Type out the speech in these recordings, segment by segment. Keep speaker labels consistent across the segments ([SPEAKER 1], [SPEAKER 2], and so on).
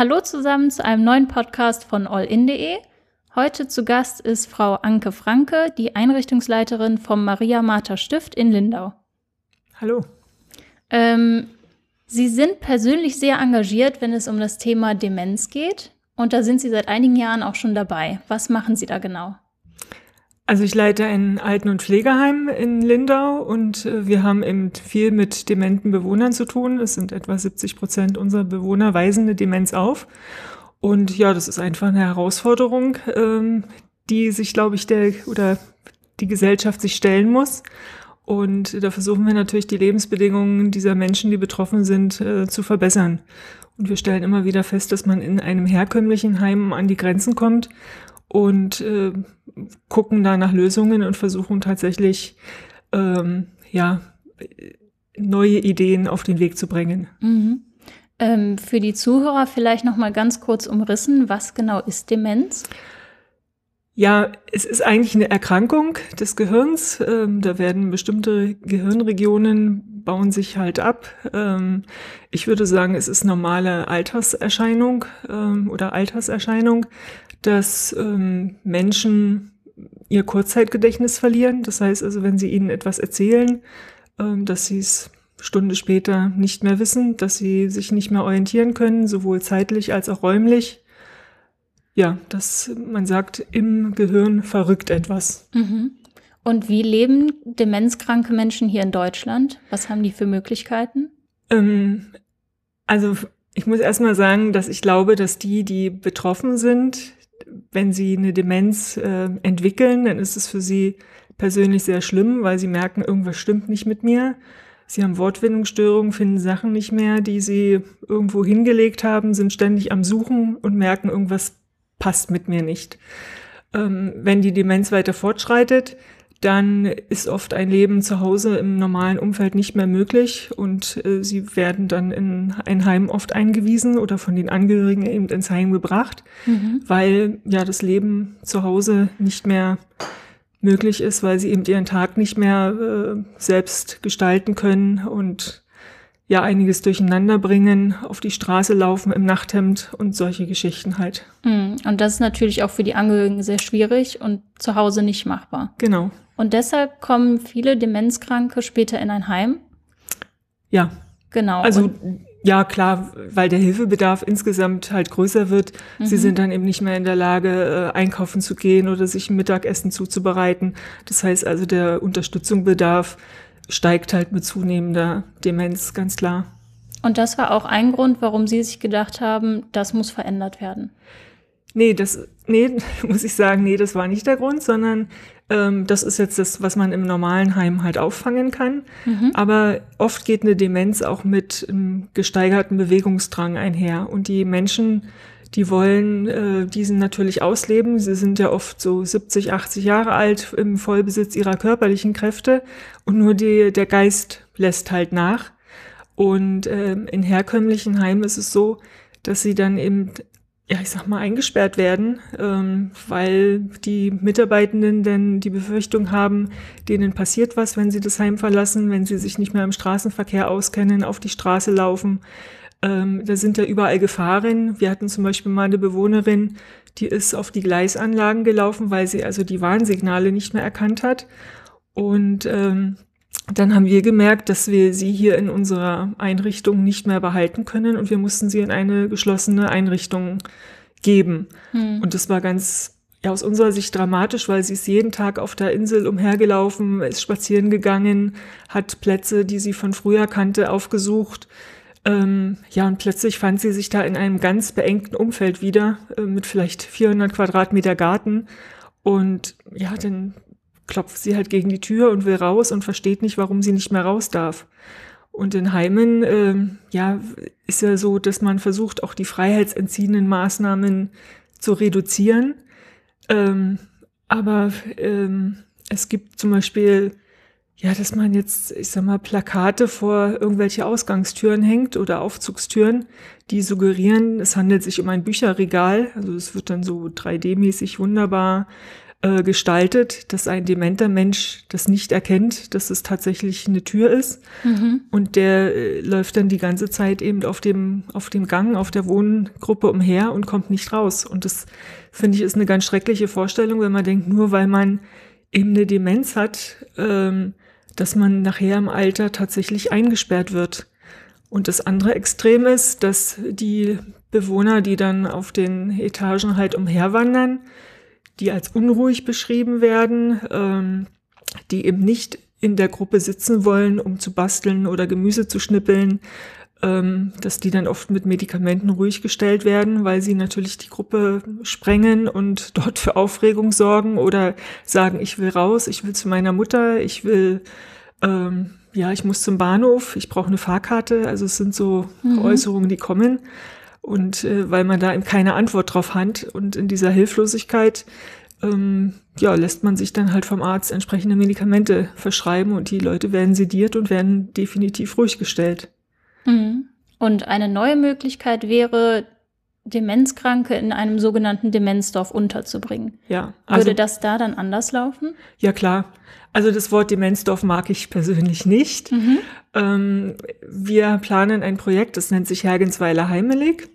[SPEAKER 1] Hallo zusammen zu einem neuen Podcast von allin.de. Heute zu Gast ist Frau Anke Franke, die Einrichtungsleiterin vom Maria Martha Stift in Lindau.
[SPEAKER 2] Hallo.
[SPEAKER 1] Ähm, Sie sind persönlich sehr engagiert, wenn es um das Thema Demenz geht. Und da sind Sie seit einigen Jahren auch schon dabei. Was machen Sie da genau?
[SPEAKER 2] Also ich leite ein Alten- und Pflegeheim in Lindau und äh, wir haben eben viel mit dementen Bewohnern zu tun. Es sind etwa 70 Prozent unserer Bewohner weisen eine Demenz auf. Und ja, das ist einfach eine Herausforderung, ähm, die sich, glaube ich, der oder die Gesellschaft sich stellen muss. Und da versuchen wir natürlich die Lebensbedingungen dieser Menschen, die betroffen sind, äh, zu verbessern. Und wir stellen immer wieder fest, dass man in einem herkömmlichen Heim an die Grenzen kommt und äh, gucken da nach Lösungen und versuchen tatsächlich ähm, ja neue Ideen auf den Weg zu bringen.
[SPEAKER 1] Mhm. Ähm, für die Zuhörer vielleicht noch mal ganz kurz umrissen, was genau ist Demenz?
[SPEAKER 2] Ja, es ist eigentlich eine Erkrankung des Gehirns. Ähm, da werden bestimmte Gehirnregionen bauen sich halt ab. Ähm, ich würde sagen, es ist normale Alterserscheinung ähm, oder Alterserscheinung dass ähm, Menschen ihr Kurzzeitgedächtnis verlieren. Das heißt also, wenn sie ihnen etwas erzählen, ähm, dass sie es Stunde später nicht mehr wissen, dass sie sich nicht mehr orientieren können, sowohl zeitlich als auch räumlich. Ja, dass man sagt, im Gehirn verrückt etwas.
[SPEAKER 1] Mhm. Und wie leben demenzkranke Menschen hier in Deutschland? Was haben die für Möglichkeiten?
[SPEAKER 2] Ähm, also ich muss erstmal sagen, dass ich glaube, dass die, die betroffen sind, wenn sie eine Demenz äh, entwickeln, dann ist es für sie persönlich sehr schlimm, weil sie merken, irgendwas stimmt nicht mit mir. Sie haben Wortfindungsstörungen, finden Sachen nicht mehr, die sie irgendwo hingelegt haben, sind ständig am Suchen und merken, irgendwas passt mit mir nicht. Ähm, wenn die Demenz weiter fortschreitet, dann ist oft ein Leben zu Hause im normalen Umfeld nicht mehr möglich und äh, sie werden dann in ein Heim oft eingewiesen oder von den Angehörigen eben ins Heim gebracht, mhm. weil ja das Leben zu Hause nicht mehr möglich ist, weil sie eben ihren Tag nicht mehr äh, selbst gestalten können und ja einiges durcheinander bringen, auf die Straße laufen im Nachthemd und solche Geschichten halt.
[SPEAKER 1] Mhm. Und das ist natürlich auch für die Angehörigen sehr schwierig und zu Hause nicht machbar.
[SPEAKER 2] Genau.
[SPEAKER 1] Und deshalb kommen viele Demenzkranke später in ein Heim.
[SPEAKER 2] Ja.
[SPEAKER 1] Genau.
[SPEAKER 2] Also und ja, klar, weil der Hilfebedarf insgesamt halt größer wird. Mhm. Sie sind dann eben nicht mehr in der Lage, äh, einkaufen zu gehen oder sich ein Mittagessen zuzubereiten. Das heißt also, der Unterstützungsbedarf steigt halt mit zunehmender Demenz, ganz klar.
[SPEAKER 1] Und das war auch ein Grund, warum Sie sich gedacht haben, das muss verändert werden.
[SPEAKER 2] Nee, das, nee, muss ich sagen, nee, das war nicht der Grund, sondern ähm, das ist jetzt das, was man im normalen Heim halt auffangen kann. Mhm. Aber oft geht eine Demenz auch mit einem gesteigerten Bewegungsdrang einher. Und die Menschen, die wollen äh, diesen natürlich ausleben. Sie sind ja oft so 70, 80 Jahre alt im Vollbesitz ihrer körperlichen Kräfte und nur die, der Geist lässt halt nach. Und ähm, in herkömmlichen Heimen ist es so, dass sie dann eben ja, ich sag mal, eingesperrt werden, ähm, weil die Mitarbeitenden denn die Befürchtung haben, denen passiert was, wenn sie das Heim verlassen, wenn sie sich nicht mehr im Straßenverkehr auskennen, auf die Straße laufen. Ähm, da sind ja überall Gefahren. Wir hatten zum Beispiel mal eine Bewohnerin, die ist auf die Gleisanlagen gelaufen, weil sie also die Warnsignale nicht mehr erkannt hat. Und ähm, dann haben wir gemerkt, dass wir sie hier in unserer Einrichtung nicht mehr behalten können und wir mussten sie in eine geschlossene Einrichtung geben. Hm. Und das war ganz ja, aus unserer Sicht dramatisch, weil sie ist jeden Tag auf der Insel umhergelaufen, ist spazieren gegangen, hat Plätze, die sie von früher kannte, aufgesucht. Ähm, ja, und plötzlich fand sie sich da in einem ganz beengten Umfeld wieder, äh, mit vielleicht 400 Quadratmeter Garten. Und ja, dann klopft sie halt gegen die Tür und will raus und versteht nicht, warum sie nicht mehr raus darf. Und in Heimen, äh, ja, ist ja so, dass man versucht, auch die freiheitsentziehenden Maßnahmen zu reduzieren. Ähm, aber ähm, es gibt zum Beispiel, ja, dass man jetzt, ich sag mal, Plakate vor irgendwelche Ausgangstüren hängt oder Aufzugstüren, die suggerieren, es handelt sich um ein Bücherregal. Also es wird dann so 3D-mäßig wunderbar äh, gestaltet, dass ein dementer Mensch das nicht erkennt, dass es tatsächlich eine Tür ist. Mhm. Und der äh, läuft dann die ganze Zeit eben auf dem, auf dem Gang, auf der Wohngruppe umher und kommt nicht raus. Und das finde ich ist eine ganz schreckliche Vorstellung, wenn man denkt, nur weil man eben eine Demenz hat, ähm, dass man nachher im Alter tatsächlich eingesperrt wird. Und das andere Extrem ist, dass die Bewohner, die dann auf den Etagen halt umherwandern, die als unruhig beschrieben werden, ähm, die eben nicht in der Gruppe sitzen wollen, um zu basteln oder Gemüse zu schnippeln, ähm, dass die dann oft mit Medikamenten ruhig gestellt werden, weil sie natürlich die Gruppe sprengen und dort für Aufregung sorgen oder sagen, ich will raus, ich will zu meiner Mutter, ich will, ähm, ja, ich muss zum Bahnhof, ich brauche eine Fahrkarte. Also es sind so mhm. Äußerungen, die kommen. Und äh, weil man da eben keine Antwort drauf hat und in dieser Hilflosigkeit, ähm, ja, lässt man sich dann halt vom Arzt entsprechende Medikamente verschreiben und die Leute werden sediert und werden definitiv ruhig gestellt.
[SPEAKER 1] Mhm. Und eine neue Möglichkeit wäre, Demenzkranke in einem sogenannten Demenzdorf unterzubringen.
[SPEAKER 2] Ja.
[SPEAKER 1] Also, Würde das da dann anders laufen?
[SPEAKER 2] Ja, klar. Also das Wort Demenzdorf mag ich persönlich nicht. Mhm. Ähm, wir planen ein Projekt, das nennt sich Hergensweiler Heimelig.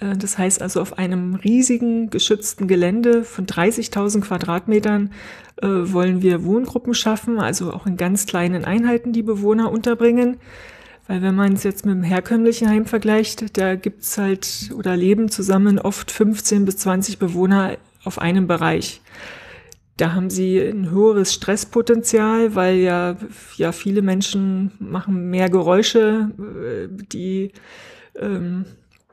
[SPEAKER 2] Äh, das heißt also, auf einem riesigen geschützten Gelände von 30.000 Quadratmetern äh, wollen wir Wohngruppen schaffen, also auch in ganz kleinen Einheiten die Bewohner unterbringen. Weil wenn man es jetzt mit dem herkömmlichen Heim vergleicht, da gibt's halt oder leben zusammen oft 15 bis 20 Bewohner auf einem Bereich. Da haben sie ein höheres Stresspotenzial, weil ja, ja viele Menschen machen mehr Geräusche, äh, die ähm,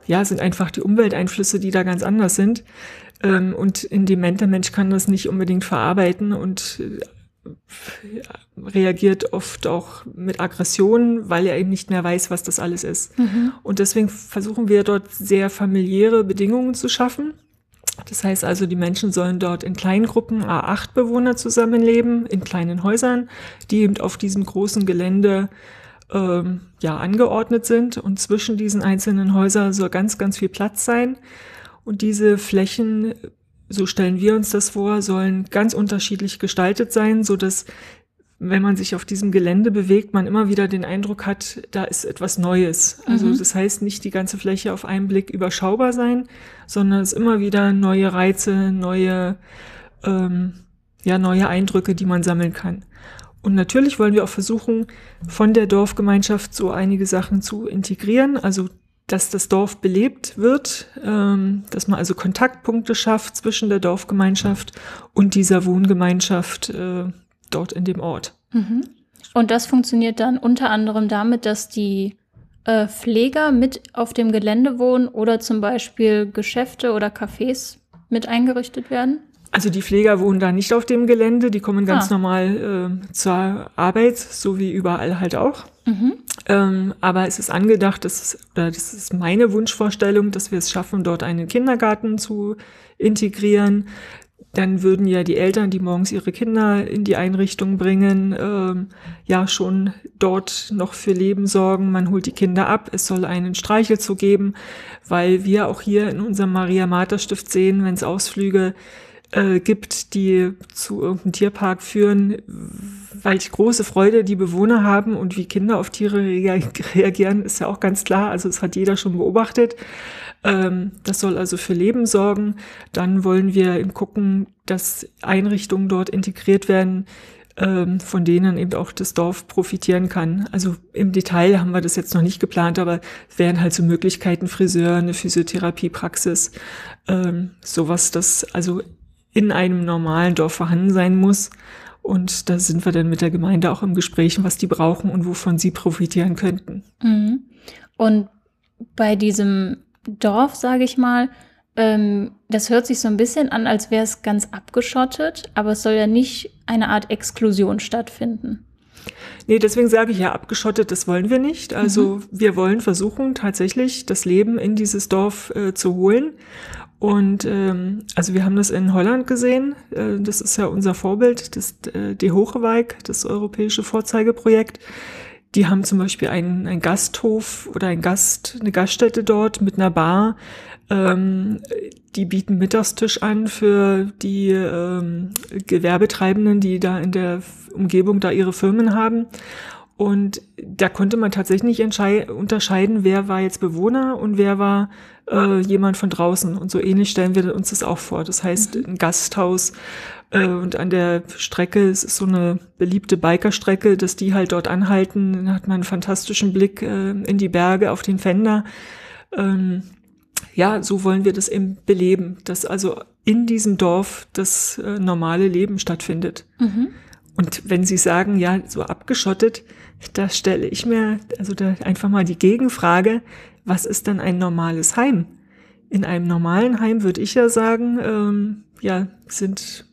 [SPEAKER 2] ja sind einfach die Umwelteinflüsse, die da ganz anders sind. Ähm, und ein dementer Mensch kann das nicht unbedingt verarbeiten und äh, reagiert oft auch mit Aggression, weil er eben nicht mehr weiß, was das alles ist. Mhm. Und deswegen versuchen wir dort sehr familiäre Bedingungen zu schaffen. Das heißt also, die Menschen sollen dort in kleinen Gruppen A8 Bewohner zusammenleben, in kleinen Häusern, die eben auf diesem großen Gelände ähm, ja angeordnet sind. Und zwischen diesen einzelnen Häusern soll ganz, ganz viel Platz sein. Und diese Flächen so stellen wir uns das vor, sollen ganz unterschiedlich gestaltet sein, so dass wenn man sich auf diesem Gelände bewegt, man immer wieder den Eindruck hat, da ist etwas Neues. Also mhm. das heißt nicht die ganze Fläche auf einen Blick überschaubar sein, sondern es immer wieder neue Reize, neue, ähm, ja, neue Eindrücke, die man sammeln kann. Und natürlich wollen wir auch versuchen, von der Dorfgemeinschaft so einige Sachen zu integrieren, also dass das Dorf belebt wird, ähm, dass man also Kontaktpunkte schafft zwischen der Dorfgemeinschaft und dieser Wohngemeinschaft äh, dort in dem Ort.
[SPEAKER 1] Mhm. Und das funktioniert dann unter anderem damit, dass die äh, Pfleger mit auf dem Gelände wohnen oder zum Beispiel Geschäfte oder Cafés mit eingerichtet werden?
[SPEAKER 2] Also die Pfleger wohnen da nicht auf dem Gelände, die kommen ganz ah. normal äh, zur Arbeit, so wie überall halt auch. Mhm. Ähm, aber es ist angedacht, dass, oder das ist meine Wunschvorstellung, dass wir es schaffen, dort einen Kindergarten zu integrieren. Dann würden ja die Eltern, die morgens ihre Kinder in die Einrichtung bringen, ähm, ja schon dort noch für Leben sorgen. Man holt die Kinder ab. Es soll einen Streichelzoo geben, weil wir auch hier in unserem Maria-Martha-Stift sehen, wenn es Ausflüge äh, gibt, die zu irgendeinem Tierpark führen, weil ich große Freude die Bewohner haben und wie Kinder auf Tiere reagieren, ist ja auch ganz klar. Also es hat jeder schon beobachtet. Ähm, das soll also für Leben sorgen. Dann wollen wir gucken, dass Einrichtungen dort integriert werden, ähm, von denen eben auch das Dorf profitieren kann. Also im Detail haben wir das jetzt noch nicht geplant, aber es wären halt so Möglichkeiten, Friseur, eine Physiotherapiepraxis, ähm, sowas, das also in einem normalen Dorf vorhanden sein muss. Und da sind wir dann mit der Gemeinde auch im Gespräch, was die brauchen und wovon sie profitieren könnten.
[SPEAKER 1] Mhm. Und bei diesem Dorf, sage ich mal, ähm, das hört sich so ein bisschen an, als wäre es ganz abgeschottet, aber es soll ja nicht eine Art Exklusion stattfinden.
[SPEAKER 2] Nee, deswegen sage ich ja, abgeschottet, das wollen wir nicht. Also mhm. wir wollen versuchen, tatsächlich das Leben in dieses Dorf äh, zu holen. Und ähm, also wir haben das in Holland gesehen. Äh, das ist ja unser Vorbild, das äh, De Hochewijk, das europäische Vorzeigeprojekt. die haben zum Beispiel einen, einen Gasthof oder ein Gast, eine Gaststätte dort mit einer Bar. Ähm, die bieten Mittagstisch an für die ähm, Gewerbetreibenden, die da in der Umgebung da ihre Firmen haben. Und da konnte man tatsächlich nicht unterscheiden, wer war jetzt Bewohner und wer war äh, jemand von draußen. Und so ähnlich stellen wir uns das auch vor. Das heißt, mhm. ein Gasthaus äh, und an der Strecke, es ist so eine beliebte Bikerstrecke, dass die halt dort anhalten. Dann hat man einen fantastischen Blick äh, in die Berge, auf den Fender. Ähm, ja, so wollen wir das eben beleben, dass also in diesem Dorf das äh, normale Leben stattfindet. Mhm. Und wenn Sie sagen, ja, so abgeschottet, da stelle ich mir also da einfach mal die Gegenfrage, was ist dann ein normales Heim? In einem normalen Heim würde ich ja sagen, ähm, ja, sind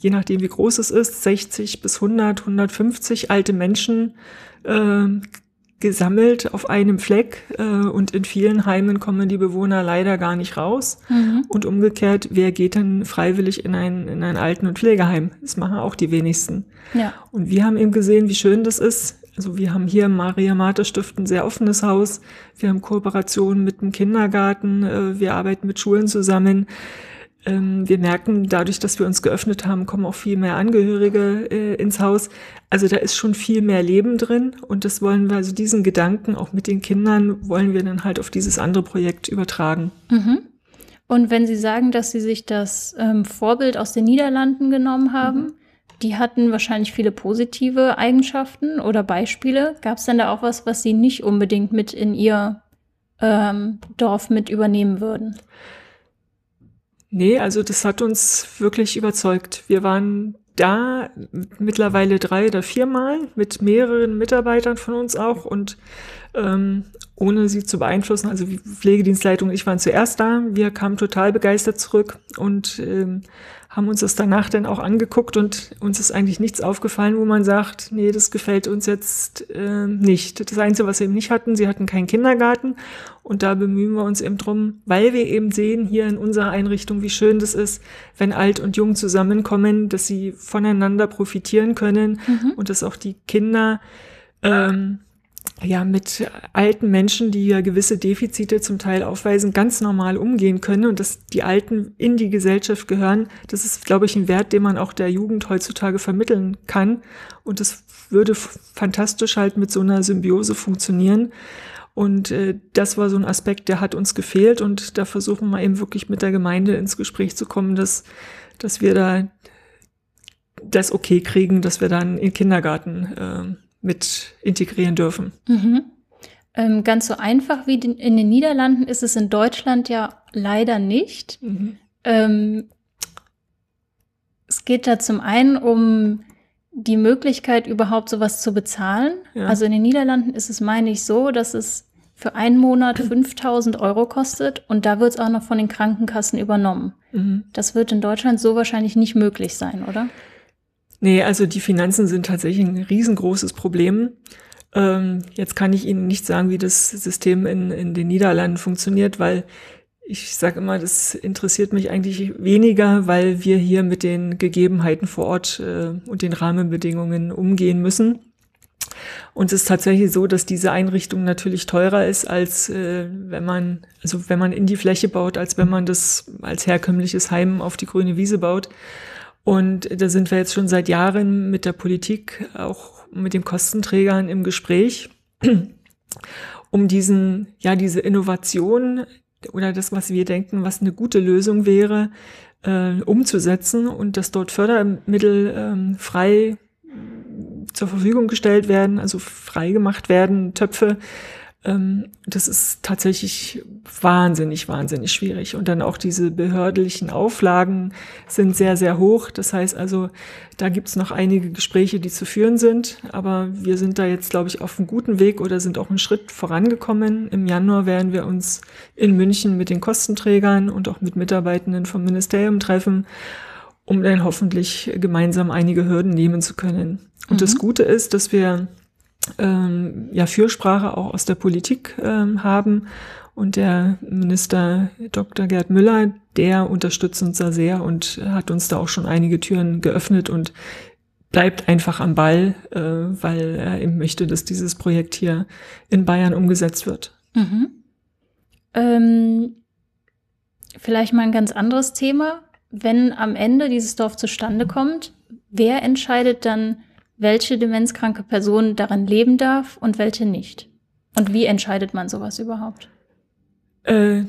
[SPEAKER 2] je nachdem wie groß es ist, 60 bis 100, 150 alte Menschen äh, gesammelt auf einem Fleck äh, und in vielen Heimen kommen die Bewohner leider gar nicht raus. Mhm. Und umgekehrt, wer geht denn freiwillig in ein, in ein Alten- und Pflegeheim? Das machen auch die wenigsten. Ja. Und wir haben eben gesehen, wie schön das ist. Also wir haben hier im Maria Martha Stift ein sehr offenes Haus. Wir haben Kooperationen mit dem Kindergarten. Äh, wir arbeiten mit Schulen zusammen wir merken, dadurch, dass wir uns geöffnet haben, kommen auch viel mehr Angehörige äh, ins Haus. Also da ist schon viel mehr Leben drin und das wollen wir, also diesen Gedanken auch mit den Kindern wollen wir dann halt auf dieses andere Projekt übertragen.
[SPEAKER 1] Mhm. Und wenn Sie sagen, dass Sie sich das ähm, Vorbild aus den Niederlanden genommen haben, mhm. die hatten wahrscheinlich viele positive Eigenschaften oder Beispiele. Gab es denn da auch was, was Sie nicht unbedingt mit in Ihr ähm, Dorf mit übernehmen würden?
[SPEAKER 2] Nee, also das hat uns wirklich überzeugt. Wir waren da mittlerweile drei oder viermal mit mehreren Mitarbeitern von uns auch und ähm, ohne sie zu beeinflussen. Also die Pflegedienstleitung und ich waren zuerst da. Wir kamen total begeistert zurück und ähm, haben uns das danach dann auch angeguckt und uns ist eigentlich nichts aufgefallen, wo man sagt, nee, das gefällt uns jetzt äh, nicht. Das Einzige, was wir eben nicht hatten, sie hatten keinen Kindergarten und da bemühen wir uns eben drum, weil wir eben sehen hier in unserer Einrichtung, wie schön das ist, wenn alt und jung zusammenkommen, dass sie voneinander profitieren können mhm. und dass auch die Kinder ähm, ja mit alten Menschen, die ja gewisse Defizite zum Teil aufweisen, ganz normal umgehen können und dass die Alten in die Gesellschaft gehören, das ist, glaube ich, ein Wert, den man auch der Jugend heutzutage vermitteln kann. Und das würde fantastisch halt mit so einer Symbiose funktionieren. Und äh, das war so ein Aspekt, der hat uns gefehlt und da versuchen wir eben wirklich mit der Gemeinde ins Gespräch zu kommen, dass, dass wir da das okay kriegen, dass wir dann in den Kindergarten äh, mit integrieren dürfen.
[SPEAKER 1] Mhm. Ähm, ganz so einfach wie in den Niederlanden ist es in Deutschland ja leider nicht. Mhm. Ähm, es geht da zum einen um die Möglichkeit, überhaupt sowas zu bezahlen. Ja. Also in den Niederlanden ist es, meine ich, so, dass es für einen Monat 5000 Euro kostet und da wird es auch noch von den Krankenkassen übernommen. Mhm. Das wird in Deutschland so wahrscheinlich nicht möglich sein, oder?
[SPEAKER 2] Nee, also die Finanzen sind tatsächlich ein riesengroßes Problem. Ähm, jetzt kann ich Ihnen nicht sagen, wie das System in, in den Niederlanden funktioniert, weil ich sage immer, das interessiert mich eigentlich weniger, weil wir hier mit den Gegebenheiten vor Ort äh, und den Rahmenbedingungen umgehen müssen. Und es ist tatsächlich so, dass diese Einrichtung natürlich teurer ist, als äh, wenn man, also wenn man in die Fläche baut, als wenn man das als herkömmliches Heim auf die grüne Wiese baut. Und da sind wir jetzt schon seit Jahren mit der Politik, auch mit den Kostenträgern im Gespräch, um diesen, ja, diese Innovation oder das, was wir denken, was eine gute Lösung wäre, äh, umzusetzen und dass dort Fördermittel ähm, frei zur Verfügung gestellt werden, also frei gemacht werden, Töpfe, das ist tatsächlich wahnsinnig, wahnsinnig schwierig. Und dann auch diese behördlichen Auflagen sind sehr, sehr hoch. Das heißt also, da gibt's noch einige Gespräche, die zu führen sind. Aber wir sind da jetzt, glaube ich, auf einem guten Weg oder sind auch einen Schritt vorangekommen. Im Januar werden wir uns in München mit den Kostenträgern und auch mit Mitarbeitenden vom Ministerium treffen, um dann hoffentlich gemeinsam einige Hürden nehmen zu können. Und mhm. das Gute ist, dass wir ähm, ja Fürsprache auch aus der Politik ähm, haben. Und der Minister Dr. Gerd Müller, der unterstützt uns da sehr und hat uns da auch schon einige Türen geöffnet. Und bleibt einfach am Ball, äh, weil er eben möchte, dass dieses Projekt hier in Bayern umgesetzt wird. Mhm.
[SPEAKER 1] Ähm, vielleicht mal ein ganz anderes Thema. Wenn am Ende dieses Dorf zustande kommt, wer entscheidet dann, welche demenzkranke Person daran leben darf und welche nicht? Und wie entscheidet man sowas überhaupt?
[SPEAKER 2] Äh,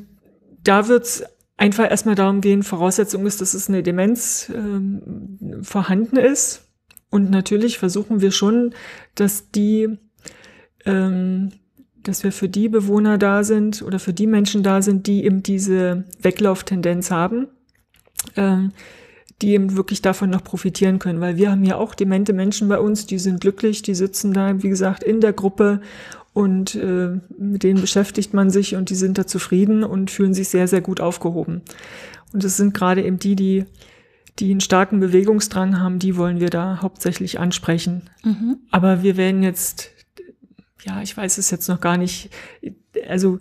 [SPEAKER 2] da wird es einfach erstmal darum gehen, Voraussetzung ist, dass es eine Demenz äh, vorhanden ist. Und natürlich versuchen wir schon, dass die, ähm, dass wir für die Bewohner da sind oder für die Menschen da sind, die eben diese Weglauftendenz haben, ähm, die eben wirklich davon noch profitieren können. Weil wir haben ja auch demente Menschen bei uns, die sind glücklich, die sitzen da, wie gesagt, in der Gruppe und äh, mit denen beschäftigt man sich und die sind da zufrieden und fühlen sich sehr, sehr gut aufgehoben. Und es sind gerade eben die, die, die einen starken Bewegungsdrang haben, die wollen wir da hauptsächlich ansprechen. Mhm. Aber wir werden jetzt, ja, ich weiß es jetzt noch gar nicht, also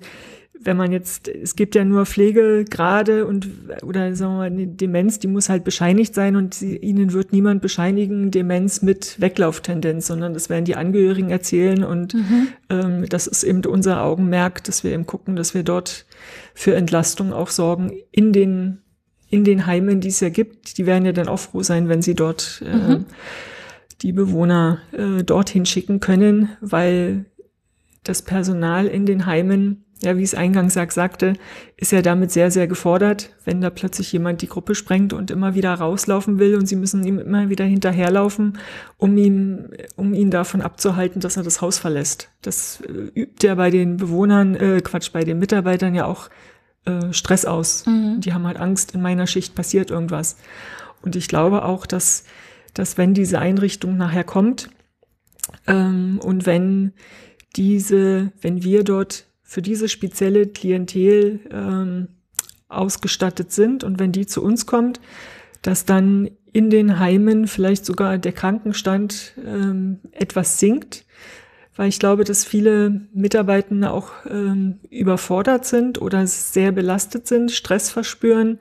[SPEAKER 2] wenn man jetzt, es gibt ja nur Pflegegrade und oder sagen wir mal, eine Demenz, die muss halt bescheinigt sein und sie, ihnen wird niemand bescheinigen Demenz mit Weglauftendenz, sondern das werden die Angehörigen erzählen und mhm. ähm, das ist eben unser Augenmerk, dass wir eben gucken, dass wir dort für Entlastung auch sorgen in den in den Heimen, die es ja gibt. Die werden ja dann auch froh sein, wenn sie dort äh, mhm. die Bewohner äh, dorthin schicken können, weil das Personal in den Heimen ja, wie es eingangs sagte, ist er damit sehr, sehr gefordert, wenn da plötzlich jemand die Gruppe sprengt und immer wieder rauslaufen will und sie müssen ihm immer wieder hinterherlaufen, um ihn, um ihn davon abzuhalten, dass er das Haus verlässt. Das äh, übt er bei den Bewohnern, äh, Quatsch, bei den Mitarbeitern ja auch äh, Stress aus. Mhm. Die haben halt Angst, in meiner Schicht passiert irgendwas. Und ich glaube auch, dass, dass wenn diese Einrichtung nachher kommt ähm, und wenn diese, wenn wir dort für diese spezielle Klientel ähm, ausgestattet sind. Und wenn die zu uns kommt, dass dann in den Heimen vielleicht sogar der Krankenstand ähm, etwas sinkt, weil ich glaube, dass viele Mitarbeitende auch ähm, überfordert sind oder sehr belastet sind, Stress verspüren,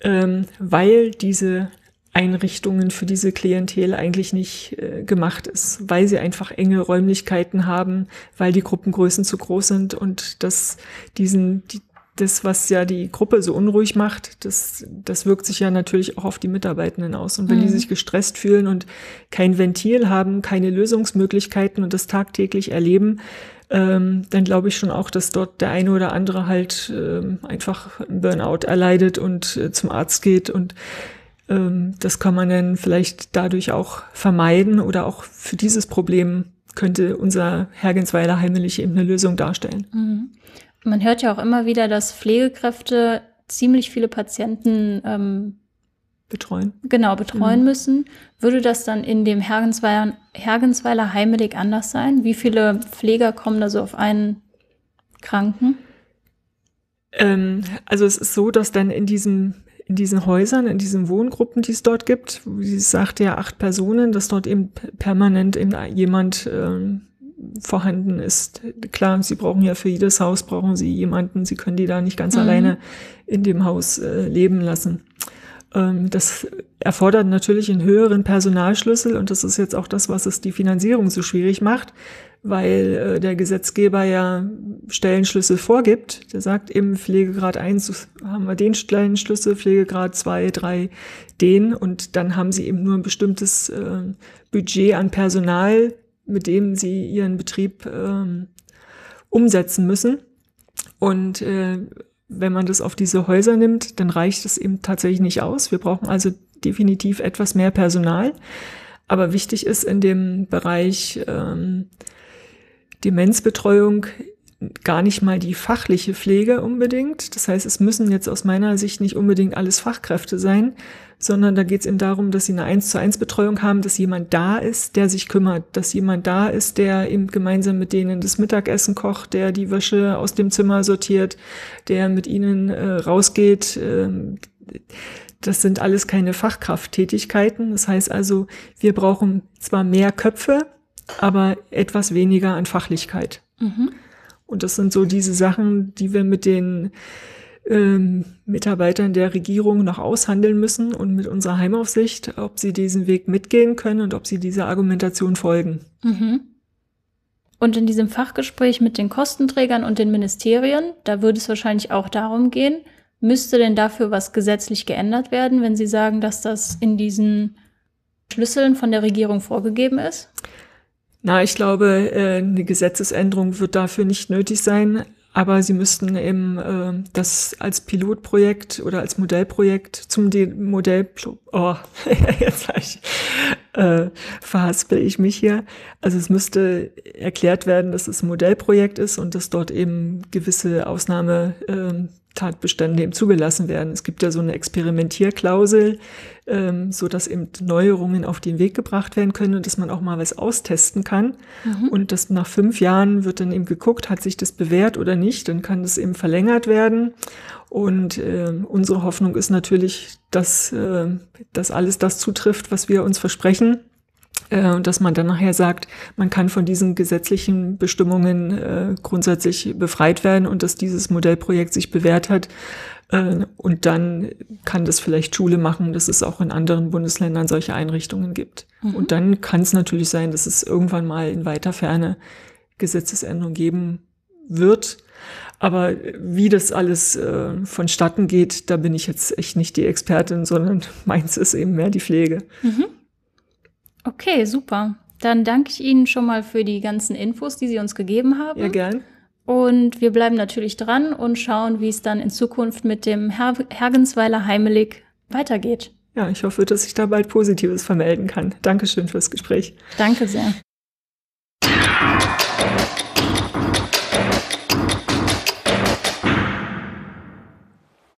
[SPEAKER 2] ähm, weil diese Einrichtungen für diese Klientel eigentlich nicht äh, gemacht ist, weil sie einfach enge Räumlichkeiten haben, weil die Gruppengrößen zu groß sind und das diesen die, das, was ja die Gruppe so unruhig macht, das, das wirkt sich ja natürlich auch auf die Mitarbeitenden aus. Und wenn mhm. die sich gestresst fühlen und kein Ventil haben, keine Lösungsmöglichkeiten und das tagtäglich erleben, ähm, dann glaube ich schon auch, dass dort der eine oder andere halt ähm, einfach Burnout erleidet und äh, zum Arzt geht und das kann man dann vielleicht dadurch auch vermeiden oder auch für dieses Problem könnte unser Hergensweiler Heimlich eben eine Lösung darstellen. Mhm.
[SPEAKER 1] Man hört ja auch immer wieder, dass Pflegekräfte ziemlich viele Patienten ähm,
[SPEAKER 2] betreuen.
[SPEAKER 1] Genau, betreuen mhm. müssen. Würde das dann in dem Hergensweiler, Hergensweiler Heimelig anders sein? Wie viele Pfleger kommen da so auf einen Kranken?
[SPEAKER 2] Ähm, also es ist so, dass dann in diesem in diesen Häusern, in diesen Wohngruppen, die es dort gibt, wie sagt ja acht Personen, dass dort eben permanent eben jemand äh, vorhanden ist. Klar, sie brauchen ja für jedes Haus brauchen sie jemanden. Sie können die da nicht ganz mhm. alleine in dem Haus äh, leben lassen. Ähm, das erfordert natürlich einen höheren Personalschlüssel und das ist jetzt auch das, was es die Finanzierung so schwierig macht, weil äh, der Gesetzgeber ja Stellenschlüssel vorgibt. Der sagt eben Pflegegrad 1 haben wir den Stellenschlüssel, Pflegegrad 2, 3 den und dann haben sie eben nur ein bestimmtes äh, Budget an Personal, mit dem sie ihren Betrieb äh, umsetzen müssen. Und äh, wenn man das auf diese Häuser nimmt, dann reicht es eben tatsächlich nicht aus. Wir brauchen also definitiv etwas mehr Personal. Aber wichtig ist in dem Bereich ähm, Demenzbetreuung gar nicht mal die fachliche Pflege unbedingt. Das heißt, es müssen jetzt aus meiner Sicht nicht unbedingt alles Fachkräfte sein, sondern da geht es eben darum, dass sie eine eins zu eins Betreuung haben, dass jemand da ist, der sich kümmert, dass jemand da ist, der eben gemeinsam mit denen das Mittagessen kocht, der die Wäsche aus dem Zimmer sortiert, der mit ihnen äh, rausgeht. Äh, das sind alles keine Fachkrafttätigkeiten. Das heißt also, wir brauchen zwar mehr Köpfe, aber etwas weniger an Fachlichkeit. Mhm. Und das sind so diese Sachen, die wir mit den ähm, Mitarbeitern der Regierung noch aushandeln müssen und mit unserer Heimaufsicht, ob sie diesen Weg mitgehen können und ob sie dieser Argumentation folgen.
[SPEAKER 1] Mhm. Und in diesem Fachgespräch mit den Kostenträgern und den Ministerien, da würde es wahrscheinlich auch darum gehen, müsste denn dafür was gesetzlich geändert werden, wenn Sie sagen, dass das in diesen Schlüsseln von der Regierung vorgegeben ist?
[SPEAKER 2] Na, ich glaube, äh, eine Gesetzesänderung wird dafür nicht nötig sein. Aber sie müssten eben äh, das als Pilotprojekt oder als Modellprojekt zum De Modell, oh, jetzt ich, äh, verhaspel ich mich hier. Also es müsste erklärt werden, dass es ein Modellprojekt ist und dass dort eben gewisse Ausnahme äh, Tatbestände eben zugelassen werden. Es gibt ja so eine Experimentierklausel, ähm, so dass eben Neuerungen auf den Weg gebracht werden können und dass man auch mal was austesten kann. Mhm. Und dass nach fünf Jahren wird dann eben geguckt, hat sich das bewährt oder nicht, dann kann das eben verlängert werden. Und äh, unsere Hoffnung ist natürlich, dass, äh, dass alles das zutrifft, was wir uns versprechen äh, und dass man dann nachher sagt, man kann von diesen gesetzlichen Bestimmungen äh, grundsätzlich befreit werden und dass dieses Modellprojekt sich bewährt hat. Äh, und dann kann das vielleicht Schule machen, dass es auch in anderen Bundesländern solche Einrichtungen gibt. Mhm. Und dann kann es natürlich sein, dass es irgendwann mal in weiter Ferne Gesetzesänderungen geben wird. Aber wie das alles äh, vonstatten geht, da bin ich jetzt echt nicht die Expertin, sondern meins ist eben mehr die Pflege.
[SPEAKER 1] Mhm. Okay, super. Dann danke ich Ihnen schon mal für die ganzen Infos, die Sie uns gegeben haben.
[SPEAKER 2] Ja, gern.
[SPEAKER 1] Und wir bleiben natürlich dran und schauen, wie es dann in Zukunft mit dem Her Hergensweiler Heimelig weitergeht.
[SPEAKER 2] Ja, ich hoffe, dass ich da bald Positives vermelden kann. Dankeschön fürs Gespräch.
[SPEAKER 1] Danke sehr.